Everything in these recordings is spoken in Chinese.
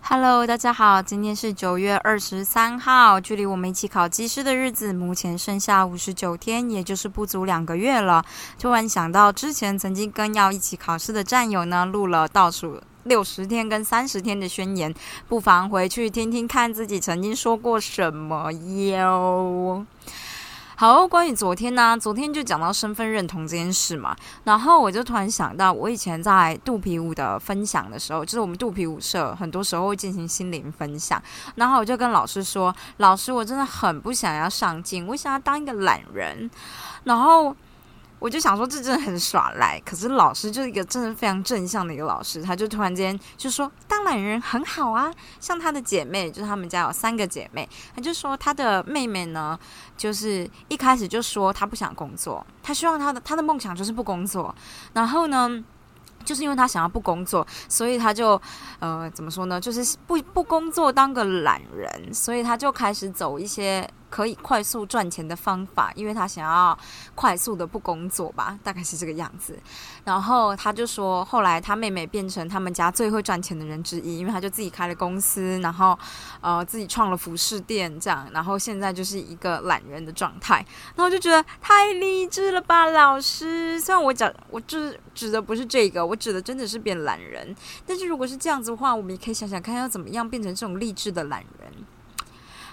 Hello，大家好，今天是九月二十三号，距离我们一起考技师的日子目前剩下五十九天，也就是不足两个月了。突然想到之前曾经跟要一起考试的战友呢，录了倒数六十天跟三十天的宣言，不妨回去听听看自己曾经说过什么哟。好，关于昨天呢，昨天就讲到身份认同这件事嘛，然后我就突然想到，我以前在肚皮舞的分享的时候，就是我们肚皮舞社很多时候会进行心灵分享，然后我就跟老师说，老师，我真的很不想要上镜，我想要当一个懒人，然后。我就想说，这真的很耍赖。可是老师就是一个真的非常正向的一个老师，他就突然间就说：“当懒人很好啊。”像他的姐妹，就是他们家有三个姐妹，他就说他的妹妹呢，就是一开始就说他不想工作，他希望他的他的梦想就是不工作。然后呢，就是因为他想要不工作，所以他就呃怎么说呢？就是不不工作当个懒人，所以他就开始走一些。可以快速赚钱的方法，因为他想要快速的不工作吧，大概是这个样子。然后他就说，后来他妹妹变成他们家最会赚钱的人之一，因为他就自己开了公司，然后呃自己创了服饰店这样，然后现在就是一个懒人的状态。然后就觉得太励志了吧，老师。虽然我讲我就是指的不是这个，我指的真的是变懒人。但是如果是这样子的话，我们也可以想想看，要怎么样变成这种励志的懒人。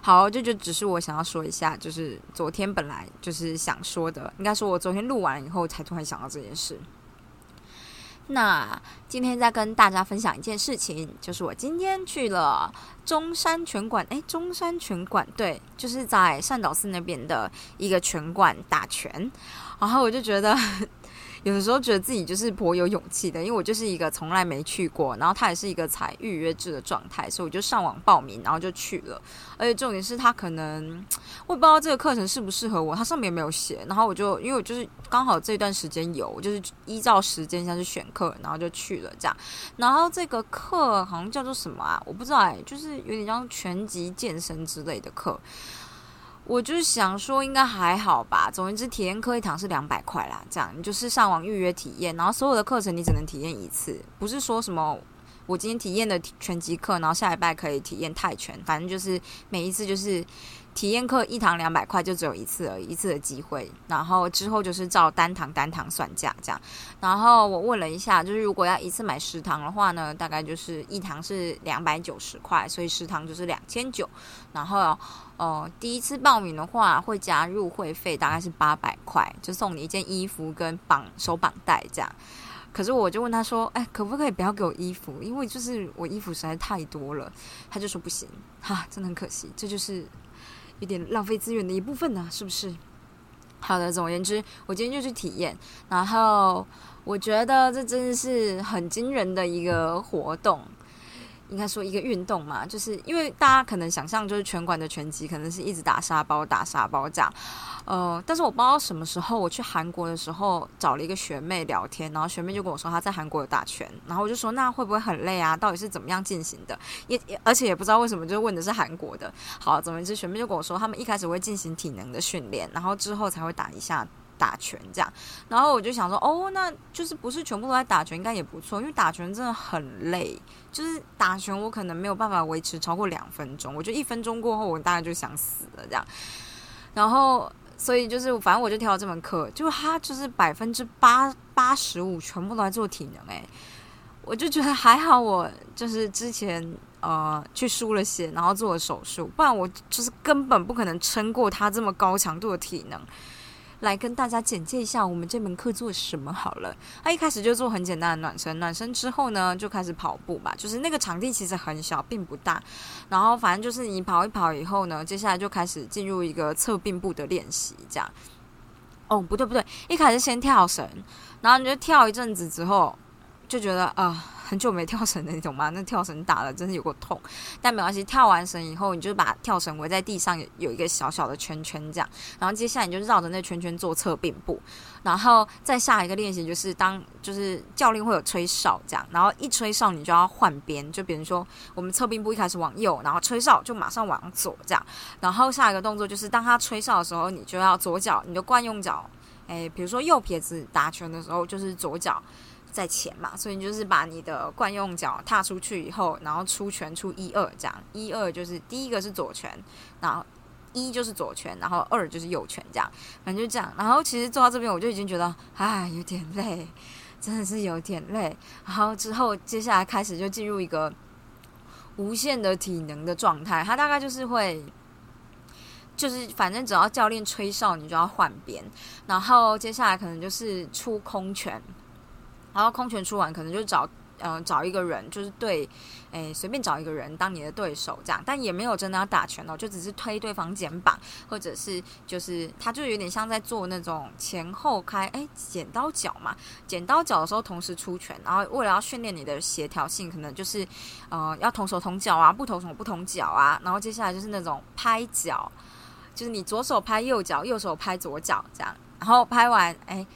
好，这就只是我想要说一下，就是昨天本来就是想说的，应该说我昨天录完以后才突然想到这件事。那今天再跟大家分享一件事情，就是我今天去了中山拳馆，诶，中山拳馆对，就是在善导寺那边的一个拳馆打拳，然后我就觉得。有的时候觉得自己就是颇有勇气的，因为我就是一个从来没去过，然后他也是一个采预约制的状态，所以我就上网报名，然后就去了。而且重点是他可能我也不知道这个课程适不适合我，他上面也没有写。然后我就因为我就是刚好这段时间有，就是依照时间下去选课，然后就去了这样。然后这个课好像叫做什么啊？我不知道哎，就是有点像拳击健身之类的课。我就是想说，应该还好吧。总之，体验课一堂是两百块啦，这样你就是上网预约体验，然后所有的课程你只能体验一次，不是说什么我今天体验的拳击课，然后下礼拜可以体验泰拳，反正就是每一次就是。体验课一堂两百块，就只有一次而已，一次的机会。然后之后就是照单堂单堂算价这样。然后我问了一下，就是如果要一次买十堂的话呢，大概就是一堂是两百九十块，所以十堂就是两千九。然后呃，第一次报名的话会加入会费，大概是八百块，就送你一件衣服跟绑手绑带这样。可是我就问他说：“哎，可不可以不要给我衣服？因为就是我衣服实在太多了。”他就说：“不行，哈，真的很可惜。”这就是。有点浪费资源的一部分呢，是不是？好的，总而言之，我今天就去体验，然后我觉得这真的是很惊人的一个活动。应该说一个运动嘛，就是因为大家可能想象就是拳馆的拳击可能是一直打沙包打沙包这样，呃，但是我不知道什么时候我去韩国的时候找了一个学妹聊天，然后学妹就跟我说她在韩国有打拳，然后我就说那会不会很累啊？到底是怎么样进行的？也也而且也不知道为什么就问的是韩国的。好，总之，学妹就跟我说他们一开始会进行体能的训练，然后之后才会打一下。打拳这样，然后我就想说，哦，那就是不是全部都在打拳，应该也不错，因为打拳真的很累。就是打拳，我可能没有办法维持超过两分钟，我就一分钟过后，我大概就想死了这样。然后，所以就是，反正我就挑了这门课，就他就是百分之八八十五全部都在做体能，诶，我就觉得还好，我就是之前呃去输了血，然后做了手术，不然我就是根本不可能撑过他这么高强度的体能。来跟大家简介一下我们这门课做什么好了。他一开始就做很简单的暖身，暖身之后呢就开始跑步吧。就是那个场地其实很小，并不大。然后反正就是你跑一跑以后呢，接下来就开始进入一个侧并步的练习，这样。哦，不对不对，一开始先跳绳，然后你就跳一阵子之后，就觉得啊很久没跳绳的那种吗？那跳绳打了真的有个痛，但没关系，跳完绳以后，你就把跳绳围在地上，有一个小小的圈圈这样，然后接下来你就绕着那圈圈做侧并步，然后再下一个练习就是当就是教练会有吹哨这样，然后一吹哨你就要换边，就比如说我们侧并步一开始往右，然后吹哨就马上往左这样，然后下一个动作就是当他吹哨的时候，你就要左脚，你就惯用脚，诶，比如说右撇子打拳的时候就是左脚。在前嘛，所以你就是把你的惯用脚踏出去以后，然后出拳出一二这样，一二就是第一个是左拳，然后一就是左拳，然后二就是右拳这样，反正就这样。然后其实做到这边我就已经觉得，哎，有点累，真的是有点累。然后之后接下来开始就进入一个无限的体能的状态，它大概就是会，就是反正只要教练吹哨，你就要换边，然后接下来可能就是出空拳。然后空拳出完，可能就找嗯找一个人，就是对，诶随便找一个人当你的对手这样，但也没有真的要打拳哦，就只是推对方肩膀，或者是就是他就有点像在做那种前后开诶剪刀脚嘛，剪刀脚的时候同时出拳，然后为了要训练你的协调性，可能就是呃要同手同脚啊，不同手不同脚啊，然后接下来就是那种拍脚，就是你左手拍右脚，右手拍左脚这样，然后拍完诶。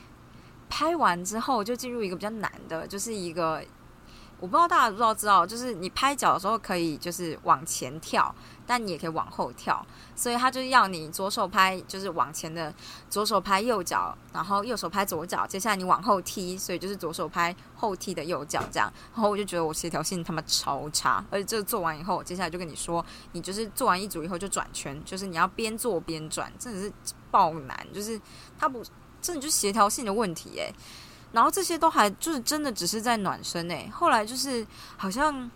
拍完之后就进入一个比较难的，就是一个我不知道大家知不知道，知道就是你拍脚的时候可以就是往前跳，但你也可以往后跳，所以他就要你左手拍就是往前的左手拍右脚，然后右手拍左脚，接下来你往后踢，所以就是左手拍后踢的右脚这样。然后我就觉得我协调性他妈超差，而且这做完以后，接下来就跟你说，你就是做完一组以后就转圈，就是你要边做边转，真的是爆难，就是他不。真的就协调性的问题诶，然后这些都还就是真的只是在暖身诶，后来就是好像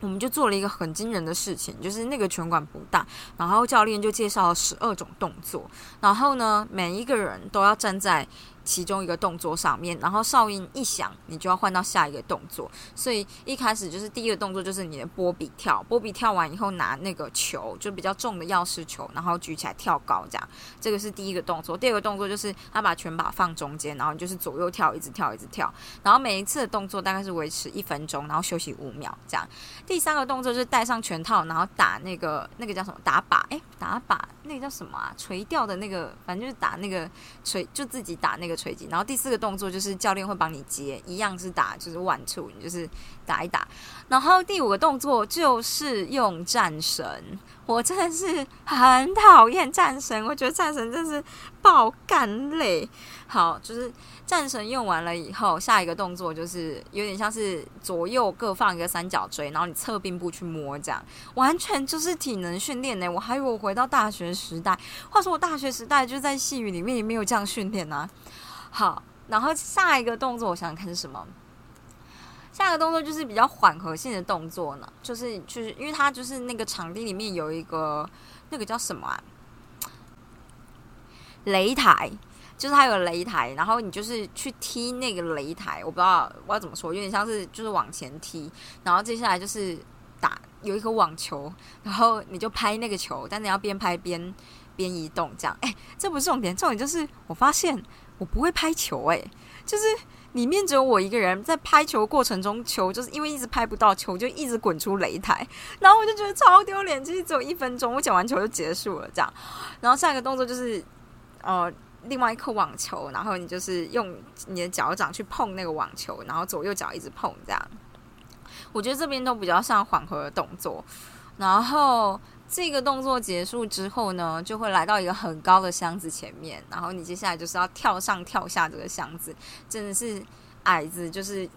我们就做了一个很惊人的事情，就是那个拳馆不大，然后教练就介绍了十二种动作，然后呢每一个人都要站在。其中一个动作上面，然后哨音一响，你就要换到下一个动作。所以一开始就是第一个动作就是你的波比跳，波比跳完以后拿那个球，就比较重的钥匙球，然后举起来跳高这样。这个是第一个动作。第二个动作就是他把拳把放中间，然后你就是左右跳，一直跳，一直跳。然后每一次的动作大概是维持一分钟，然后休息五秒这样。第三个动作就是戴上拳套，然后打那个那个叫什么打靶？诶，打靶那个叫什么啊？垂钓的那个，反正就是打那个垂，就自己打那个。锤击，然后第四个动作就是教练会帮你接，一样是打，就是万处，你就是打一打。然后第五个动作就是用战神，我真的是很讨厌战神，我觉得战神真是爆干累。好，就是战神用完了以后，下一个动作就是有点像是左右各放一个三角锥，然后你侧并步去摸，这样完全就是体能训练呢。我还以为我回到大学时代，话说我大学时代就在细雨里面也没有这样训练呢。好，然后下一个动作我想想看是什么。下一个动作就是比较缓和性的动作呢，就是就是因为它就是那个场地里面有一个那个叫什么啊？擂台，就是它有擂台，然后你就是去踢那个擂台，我不知道我要怎么说，有点像是就是往前踢，然后接下来就是打有一颗网球，然后你就拍那个球，但你要边拍边边移动，这样。哎，这不是重点，重点就是我发现。我不会拍球哎，就是里面只有我一个人在拍球过程中，球就是因为一直拍不到球，就一直滚出擂台，然后我就觉得超丢脸。其实只有一分钟，我捡完球就结束了这样。然后下一个动作就是呃，另外一颗网球，然后你就是用你的脚掌去碰那个网球，然后左右脚一直碰这样。我觉得这边都比较像缓和的动作，然后。这个动作结束之后呢，就会来到一个很高的箱子前面，然后你接下来就是要跳上跳下这个箱子，真的是矮子就是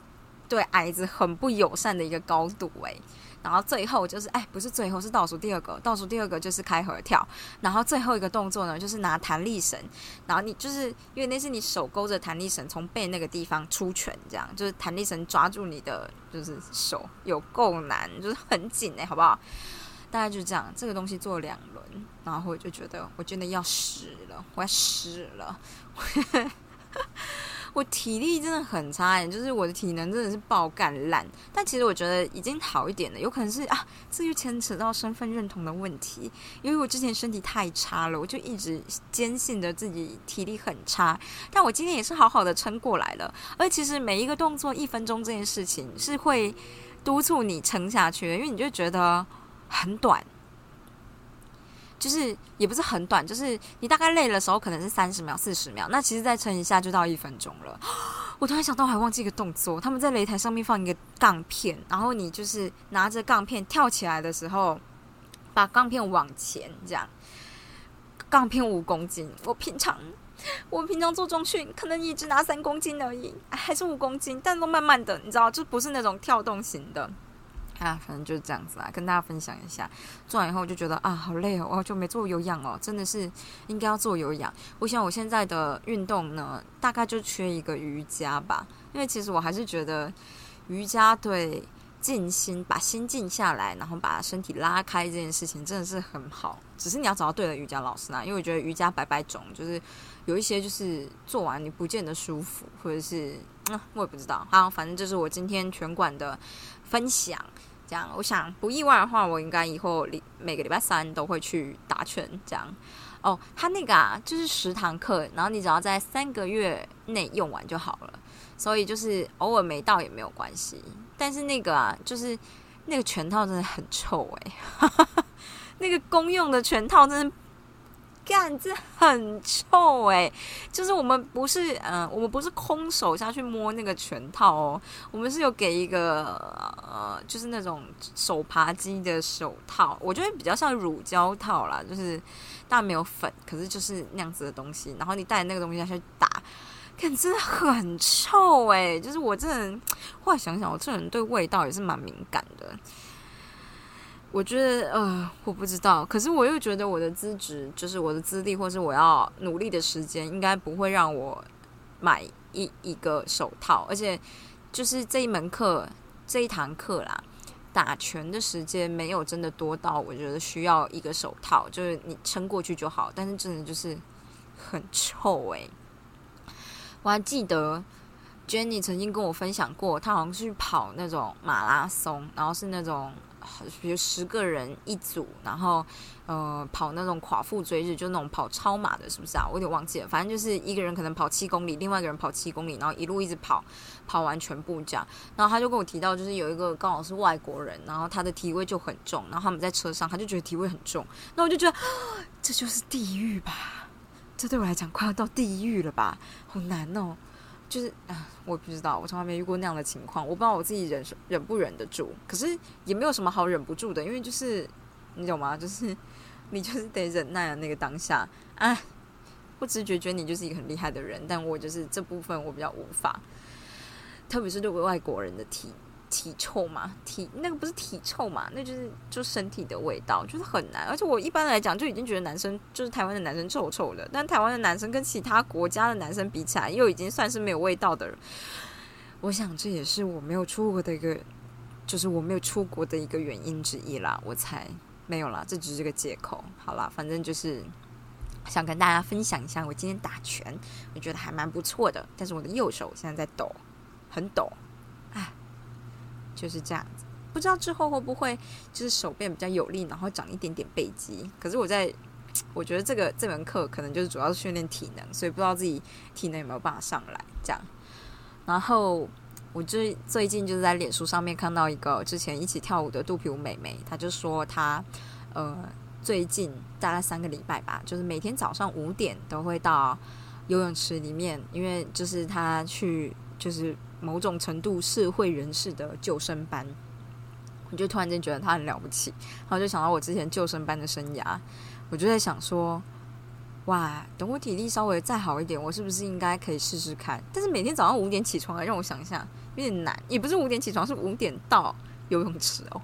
对矮子很不友善的一个高度诶。然后最后就是哎，不是最后是倒数第二个，倒数第二个就是开合跳，然后最后一个动作呢就是拿弹力绳，然后你就是因为那是你手勾着弹力绳从背那个地方出拳，这样就是弹力绳抓住你的就是手有够难，就是很紧诶，好不好？大概就这样，这个东西做两轮，然后我就觉得我真的要死了，我要死了。我 我体力真的很差，就是我的体能真的是爆干烂。但其实我觉得已经好一点了，有可能是啊，这就牵扯到身份认同的问题。因为我之前身体太差了，我就一直坚信着自己体力很差。但我今天也是好好的撑过来了。而其实每一个动作一分钟这件事情是会督促你撑下去的，因为你就觉得很短。就是也不是很短，就是你大概累的时候可能是三十秒、四十秒，那其实再撑一下就到一分钟了。我突然想到，我还忘记一个动作，他们在擂台上面放一个杠片，然后你就是拿着杠片跳起来的时候，把杠片往前这样。杠片五公斤，我平常我平常做中训可能也只拿三公斤而已，还是五公斤，但都慢慢的，你知道，就不是那种跳动型的。啊，反正就是这样子啦，跟大家分享一下。做完以后就觉得啊，好累哦，我就没做有氧哦，真的是应该要做有氧。我想我现在的运动呢，大概就缺一个瑜伽吧，因为其实我还是觉得瑜伽对静心，把心静下来，然后把身体拉开这件事情真的是很好。只是你要找到对的瑜伽老师啦，因为我觉得瑜伽百百种，就是有一些就是做完你不见得舒服，或者是嗯，我也不知道。好，反正就是我今天全馆的分享。这样，我想不意外的话，我应该以后礼每个礼拜三都会去打拳。这样，哦，他那个啊，就是十堂课，然后你只要在三个月内用完就好了。所以就是偶尔没到也没有关系。但是那个啊，就是那个拳套真的很臭哎，那个公用的拳套真的。干，这很臭哎！就是我们不是，嗯，我们不是空手下去摸那个拳套哦，我们是有给一个，呃，就是那种手扒鸡的手套，我觉得比较像乳胶套啦，就是但没有粉，可是就是那样子的东西。然后你带那个东西下去打，看真的很臭哎！就是我这人，后来想想，我这人对味道也是蛮敏感的。我觉得呃，我不知道，可是我又觉得我的资质，就是我的资历，或是我要努力的时间，应该不会让我买一一个手套。而且，就是这一门课这一堂课啦，打拳的时间没有真的多到，我觉得需要一个手套，就是你撑过去就好。但是真的就是很臭诶。我还记得 Jenny 曾经跟我分享过，她好像是跑那种马拉松，然后是那种。比如十个人一组，然后呃跑那种垮腹追日，就那种跑超马的，是不是啊？我有点忘记了。反正就是一个人可能跑七公里，另外一个人跑七公里，然后一路一直跑，跑完全部这样。然后他就跟我提到，就是有一个刚好是外国人，然后他的体位就很重，然后他们在车上，他就觉得体位很重。那我就觉得这就是地狱吧？这对我来讲快要到地狱了吧？好难哦。就是啊，我不知道，我从来没遇过那样的情况，我不知道我自己忍忍不忍得住。可是也没有什么好忍不住的，因为就是你懂吗？就是 你就是得忍耐的那个当下啊。不知觉觉得你就是一个很厉害的人，但我就是这部分我比较无法，特别是对外国人的题。体臭嘛，体那个不是体臭嘛，那就是就身体的味道，就是很难。而且我一般来讲就已经觉得男生就是台湾的男生臭臭的，但台湾的男生跟其他国家的男生比起来，又已经算是没有味道的。我想这也是我没有出国的一个，就是我没有出国的一个原因之一啦。我猜没有啦，这只是个借口。好啦，反正就是想跟大家分享一下，我今天打拳，我觉得还蛮不错的。但是我的右手现在在抖，很抖。唉就是这样子，不知道之后会不会就是手变比较有力，然后长一点点背肌。可是我在，我觉得这个这门课可能就是主要是训练体能，所以不知道自己体能有没有办法上来这样。然后我最最近就是在脸书上面看到一个之前一起跳舞的肚皮舞美眉，她就说她呃最近大概三个礼拜吧，就是每天早上五点都会到游泳池里面，因为就是她去就是。某种程度社会人士的救生班，我就突然间觉得他很了不起，然后就想到我之前救生班的生涯，我就在想说，哇，等我体力稍微再好一点，我是不是应该可以试试看？但是每天早上五点起床，让我想一下，有点难。也不是五点起床，是五点到游泳池哦，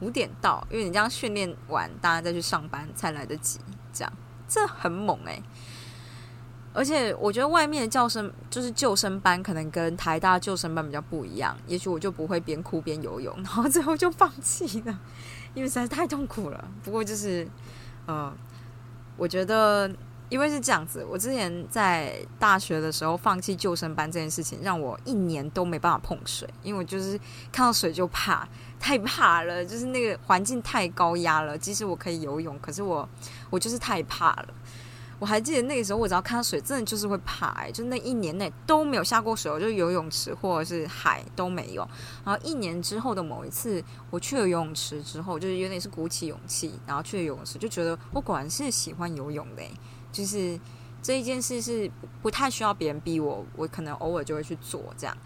五点到，因为你这样训练完，大家再去上班才来得及，这样这很猛诶。而且我觉得外面的教生就是救生班，可能跟台大救生班比较不一样。也许我就不会边哭边游泳，然后最后就放弃了，因为实在太痛苦了。不过就是，嗯，我觉得因为是这样子，我之前在大学的时候放弃救生班这件事情，让我一年都没办法碰水，因为我就是看到水就怕，太怕了，就是那个环境太高压了。即使我可以游泳，可是我我就是太怕了。我还记得那个时候，我只要看到水，真的就是会怕，哎，就那一年内都没有下过水，就游泳池或者是海都没有。然后一年之后的某一次，我去了游泳池之后，就是有点是鼓起勇气，然后去了游泳池，就觉得我果然是喜欢游泳的。就是这一件事是不太需要别人逼我，我可能偶尔就会去做这样，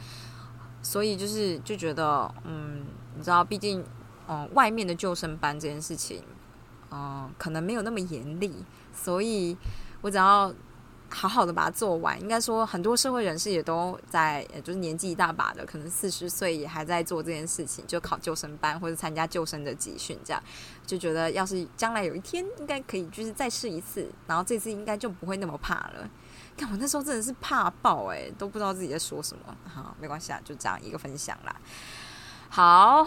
所以就是就觉得，嗯，你知道，毕竟，嗯，外面的救生班这件事情，嗯，可能没有那么严厉，所以我只要。好好的把它做完，应该说很多社会人士也都在，就是年纪一大把的，可能四十岁也还在做这件事情，就考救生班或者参加救生的集训，这样就觉得要是将来有一天应该可以，就是再试一次，然后这次应该就不会那么怕了。看我那时候真的是怕爆诶，都不知道自己在说什么。好，没关系啊，就这样一个分享啦。好，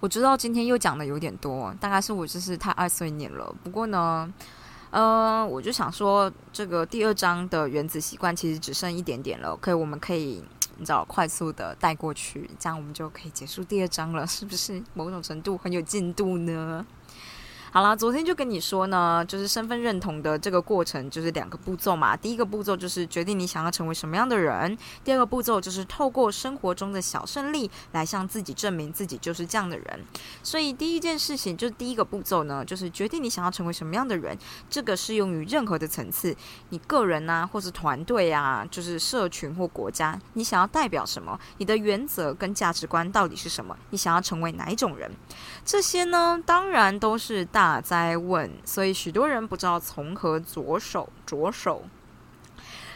我知道今天又讲的有点多，大概是我就是太爱碎念了。不过呢。呃，我就想说，这个第二章的原子习惯其实只剩一点点了，可以，我们可以，你知道，快速的带过去，这样我们就可以结束第二章了，是不是？某种程度很有进度呢？好了，昨天就跟你说呢，就是身份认同的这个过程，就是两个步骤嘛。第一个步骤就是决定你想要成为什么样的人，第二个步骤就是透过生活中的小胜利来向自己证明自己就是这样的人。所以第一件事情就是第一个步骤呢，就是决定你想要成为什么样的人。这个适用于任何的层次，你个人啊，或是团队啊，就是社群或国家，你想要代表什么？你的原则跟价值观到底是什么？你想要成为哪一种人？这些呢，当然都是大。在问，所以许多人不知道从何着手着手，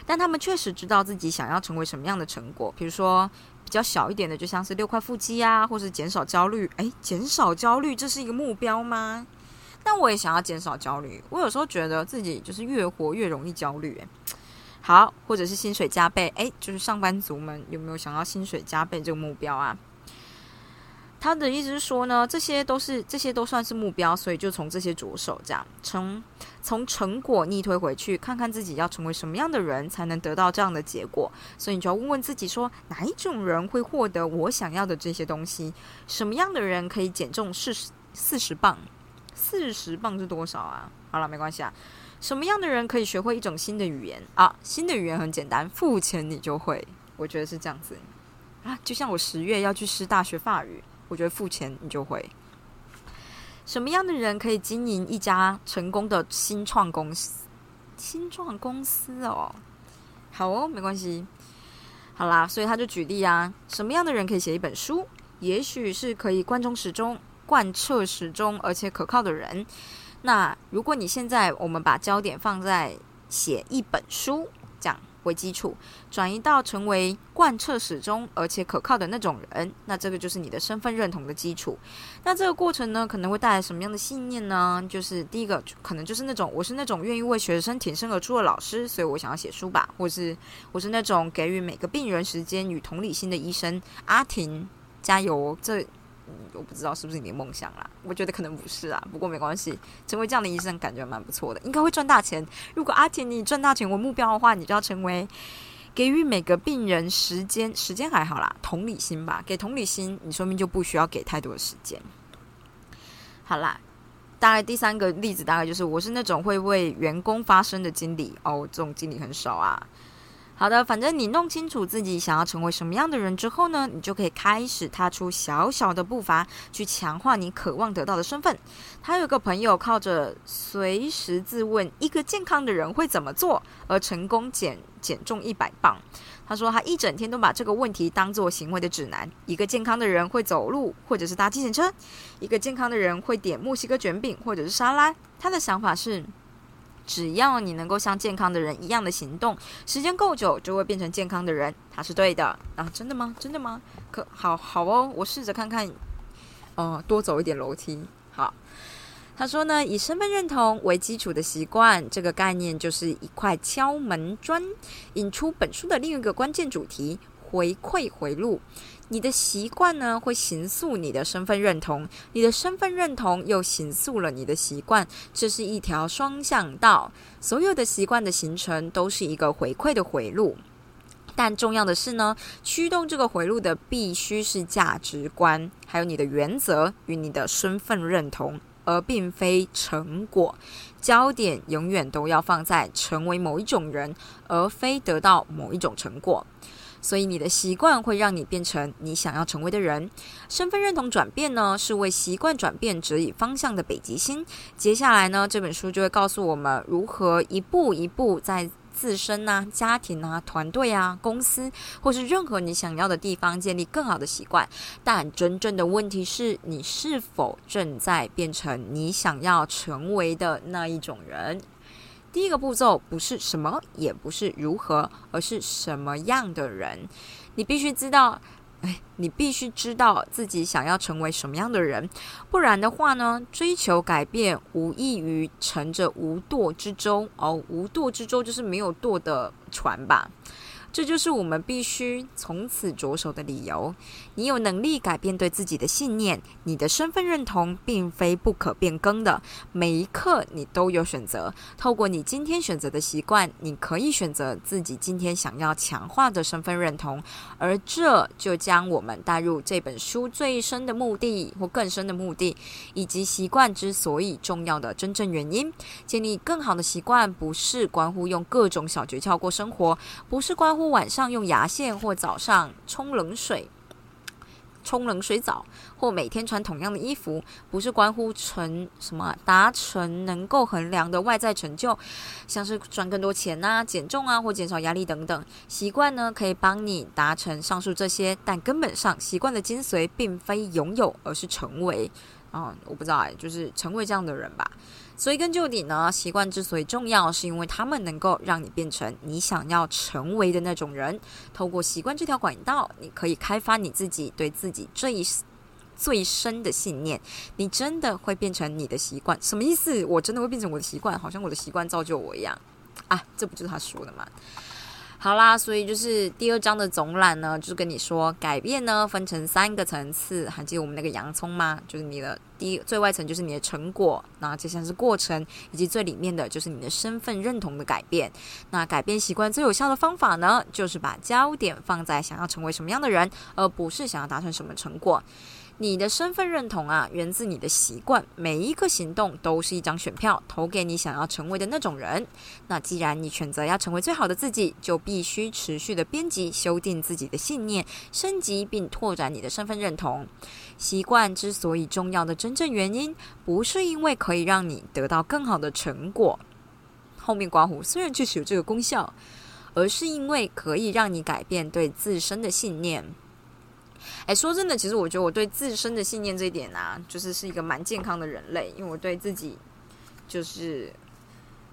但他们确实知道自己想要成为什么样的成果。比如说，比较小一点的，就像是六块腹肌啊，或是减少焦虑。诶，减少焦虑，这是一个目标吗？但我也想要减少焦虑。我有时候觉得自己就是越活越容易焦虑。诶好，或者是薪水加倍。诶，就是上班族们有没有想要薪水加倍这个目标啊？他的意思是说呢，这些都是这些都算是目标，所以就从这些着手，这样从从成果逆推回去，看看自己要成为什么样的人才能得到这样的结果。所以你就要问问自己，说哪一种人会获得我想要的这些东西？什么样的人可以减重四十四十磅？四十磅是多少啊？好了，没关系啊。什么样的人可以学会一种新的语言啊？新的语言很简单，付钱你就会。我觉得是这样子啊，就像我十月要去师大学法语。我觉得付钱你就会。什么样的人可以经营一家成功的新创公司？新创公司哦，好哦，没关系。好啦，所以他就举例啊，什么样的人可以写一本书？也许是可以贯中始终、贯彻始终而且可靠的人。那如果你现在我们把焦点放在写一本书，为基础，转移到成为贯彻始终而且可靠的那种人，那这个就是你的身份认同的基础。那这个过程呢，可能会带来什么样的信念呢？就是第一个，可能就是那种我是那种愿意为学生挺身而出的老师，所以我想要写书吧；或是我是那种给予每个病人时间与同理心的医生。阿婷，加油！这。我不知道是不是你的梦想啦，我觉得可能不是啊，不过没关系，成为这样的医生感觉蛮不错的，应该会赚大钱。如果阿田你赚大钱为目标的话，你就要成为给予每个病人时间，时间还好啦，同理心吧，给同理心，你说明就不需要给太多的时间。好啦，大概第三个例子大概就是我是那种会为员工发声的经理哦，这种经理很少啊。好的，反正你弄清楚自己想要成为什么样的人之后呢，你就可以开始踏出小小的步伐，去强化你渴望得到的身份。他有个朋友靠着随时自问一个健康的人会怎么做而成功减减重一百磅。他说他一整天都把这个问题当做行为的指南。一个健康的人会走路或者是搭计程车，一个健康的人会点墨西哥卷饼或者是沙拉。他的想法是。只要你能够像健康的人一样的行动，时间够久就会变成健康的人，他是对的啊！真的吗？真的吗？可好好哦，我试着看看，哦，多走一点楼梯。好，他说呢，以身份认同为基础的习惯，这个概念就是一块敲门砖，引出本书的另一个关键主题——回馈回路。你的习惯呢，会形塑你的身份认同，你的身份认同又形塑了你的习惯，这是一条双向道。所有的习惯的形成都是一个回馈的回路，但重要的是呢，驱动这个回路的必须是价值观，还有你的原则与你的身份认同。而并非成果，焦点永远都要放在成为某一种人，而非得到某一种成果。所以，你的习惯会让你变成你想要成为的人。身份认同转变呢，是为习惯转变指引方向的北极星。接下来呢，这本书就会告诉我们如何一步一步在。自身啊，家庭啊，团队啊，公司，或是任何你想要的地方，建立更好的习惯。但真正的问题是你是否正在变成你想要成为的那一种人？第一个步骤不是什么，也不是如何，而是什么样的人？你必须知道。哎，你必须知道自己想要成为什么样的人，不然的话呢，追求改变无异于乘着无舵之舟哦，无舵之舟就是没有舵的船吧。这就是我们必须从此着手的理由。你有能力改变对自己的信念，你的身份认同并非不可变更的。每一刻你都有选择。透过你今天选择的习惯，你可以选择自己今天想要强化的身份认同。而这就将我们带入这本书最深的目的或更深的目的，以及习惯之所以重要的真正原因。建立更好的习惯，不是关乎用各种小诀窍过生活，不是关乎。晚上用牙线，或早上冲冷水、冲冷水澡，或每天穿同样的衣服，不是关乎成什么达成能够衡量的外在成就，像是赚更多钱啊、减重啊，或减少压力等等。习惯呢，可以帮你达成上述这些，但根本上，习惯的精髓并非拥有，而是成为。啊，我不知道哎，就是成为这样的人吧。所以根究底呢，习惯之所以重要，是因为他们能够让你变成你想要成为的那种人。透过习惯这条管道，你可以开发你自己对自己最最深的信念。你真的会变成你的习惯？什么意思？我真的会变成我的习惯？好像我的习惯造就我一样啊？这不就是他说的吗？好啦，所以就是第二章的总览呢，就是跟你说，改变呢分成三个层次，还记得我们那个洋葱吗？就是你的第一最外层就是你的成果，那接下来是过程，以及最里面的就是你的身份认同的改变。那改变习惯最有效的方法呢，就是把焦点放在想要成为什么样的人，而不是想要达成什么成果。你的身份认同啊，源自你的习惯，每一个行动都是一张选票，投给你想要成为的那种人。那既然你选择要成为最好的自己，就必须持续的编辑、修订自己的信念，升级并拓展你的身份认同。习惯之所以重要的真正原因，不是因为可以让你得到更好的成果，后面刮胡虽然确实有这个功效，而是因为可以让你改变对自身的信念。哎，说真的，其实我觉得我对自身的信念这一点啊，就是是一个蛮健康的人类，因为我对自己就是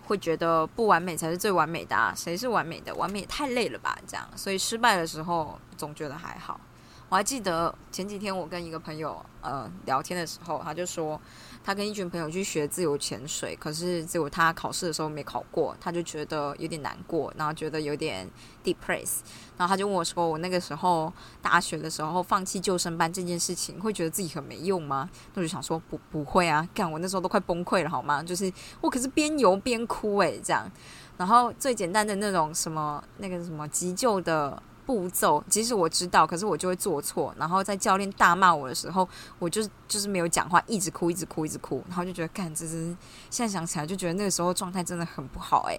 会觉得不完美才是最完美的啊，谁是完美的？完美太累了吧？这样，所以失败的时候总觉得还好。我还记得前几天我跟一个朋友呃聊天的时候，他就说。他跟一群朋友去学自由潜水，可是只有他考试的时候没考过，他就觉得有点难过，然后觉得有点 depressed，然后他就问我说：“我那个时候大学的时候放弃救生班这件事情，会觉得自己很没用吗？”那我就想说：“不，不会啊，干我那时候都快崩溃了，好吗？就是我可是边游边哭诶，这样。然后最简单的那种什么那个什么急救的。”步骤，即使我知道，可是我就会做错。然后在教练大骂我的时候，我就是就是没有讲话，一直哭，一直哭，一直哭。然后就觉得，干，这是现在想起来就觉得那个时候状态真的很不好，诶，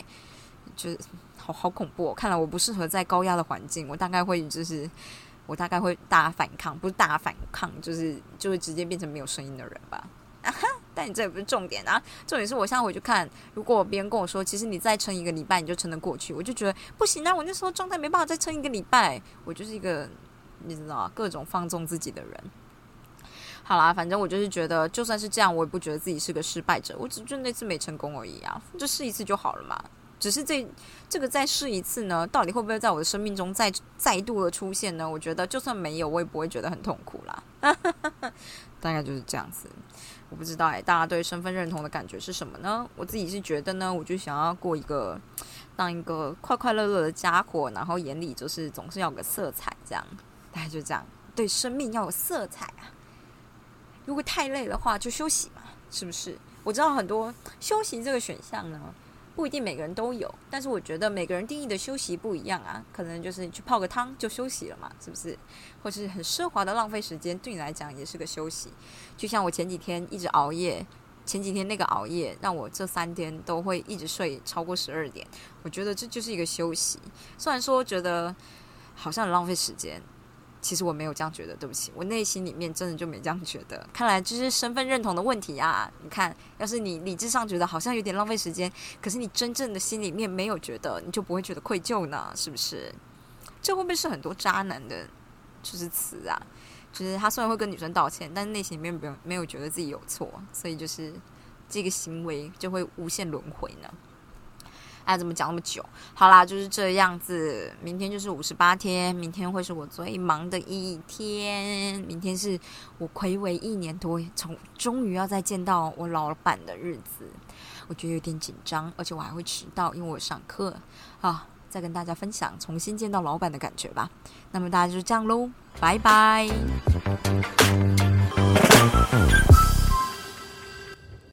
就是好好恐怖。看来我不适合在高压的环境，我大概会就是我大概会大反抗，不是大反抗，就是就会直接变成没有声音的人吧。但你这也不是重点啊，重点是我现在回去看，如果别人跟我说，其实你再撑一个礼拜你就撑得过去，我就觉得不行啊！我那时候状态没办法再撑一个礼拜，我就是一个你知道各种放纵自己的人。好啦，反正我就是觉得，就算是这样，我也不觉得自己是个失败者，我只就那次没成功而已啊，就试一次就好了嘛。只是这这个再试一次呢，到底会不会在我的生命中再再度的出现呢？我觉得就算没有，我也不会觉得很痛苦啦。大概就是这样子。我不知道哎，大家对身份认同的感觉是什么呢？我自己是觉得呢，我就想要过一个当一个快快乐乐的家伙，然后眼里就是总是要有个色彩，这样大概就这样。对生命要有色彩啊。如果太累的话，就休息嘛，是不是？我知道很多休息这个选项呢，不一定每个人都有，但是我觉得每个人定义的休息不一样啊。可能就是去泡个汤就休息了嘛，是不是？或是很奢华的浪费时间，对你来讲也是个休息。就像我前几天一直熬夜，前几天那个熬夜让我这三天都会一直睡超过十二点，我觉得这就是一个休息。虽然说觉得好像很浪费时间。其实我没有这样觉得，对不起，我内心里面真的就没这样觉得。看来就是身份认同的问题啊！你看，要是你理智上觉得好像有点浪费时间，可是你真正的心里面没有觉得，你就不会觉得愧疚呢，是不是？这会不会是很多渣男的就是词啊？就是他虽然会跟女生道歉，但是内心里面没有没有觉得自己有错，所以就是这个行为就会无限轮回呢。哎，怎么讲那么久？好啦，就是这样子。明天就是五十八天，明天会是我最忙的一天。明天是我暌违一年多，从终于要再见到我老板的日子，我觉得有点紧张，而且我还会迟到，因为我上课啊。再跟大家分享重新见到老板的感觉吧。那么大家就这样喽，拜拜。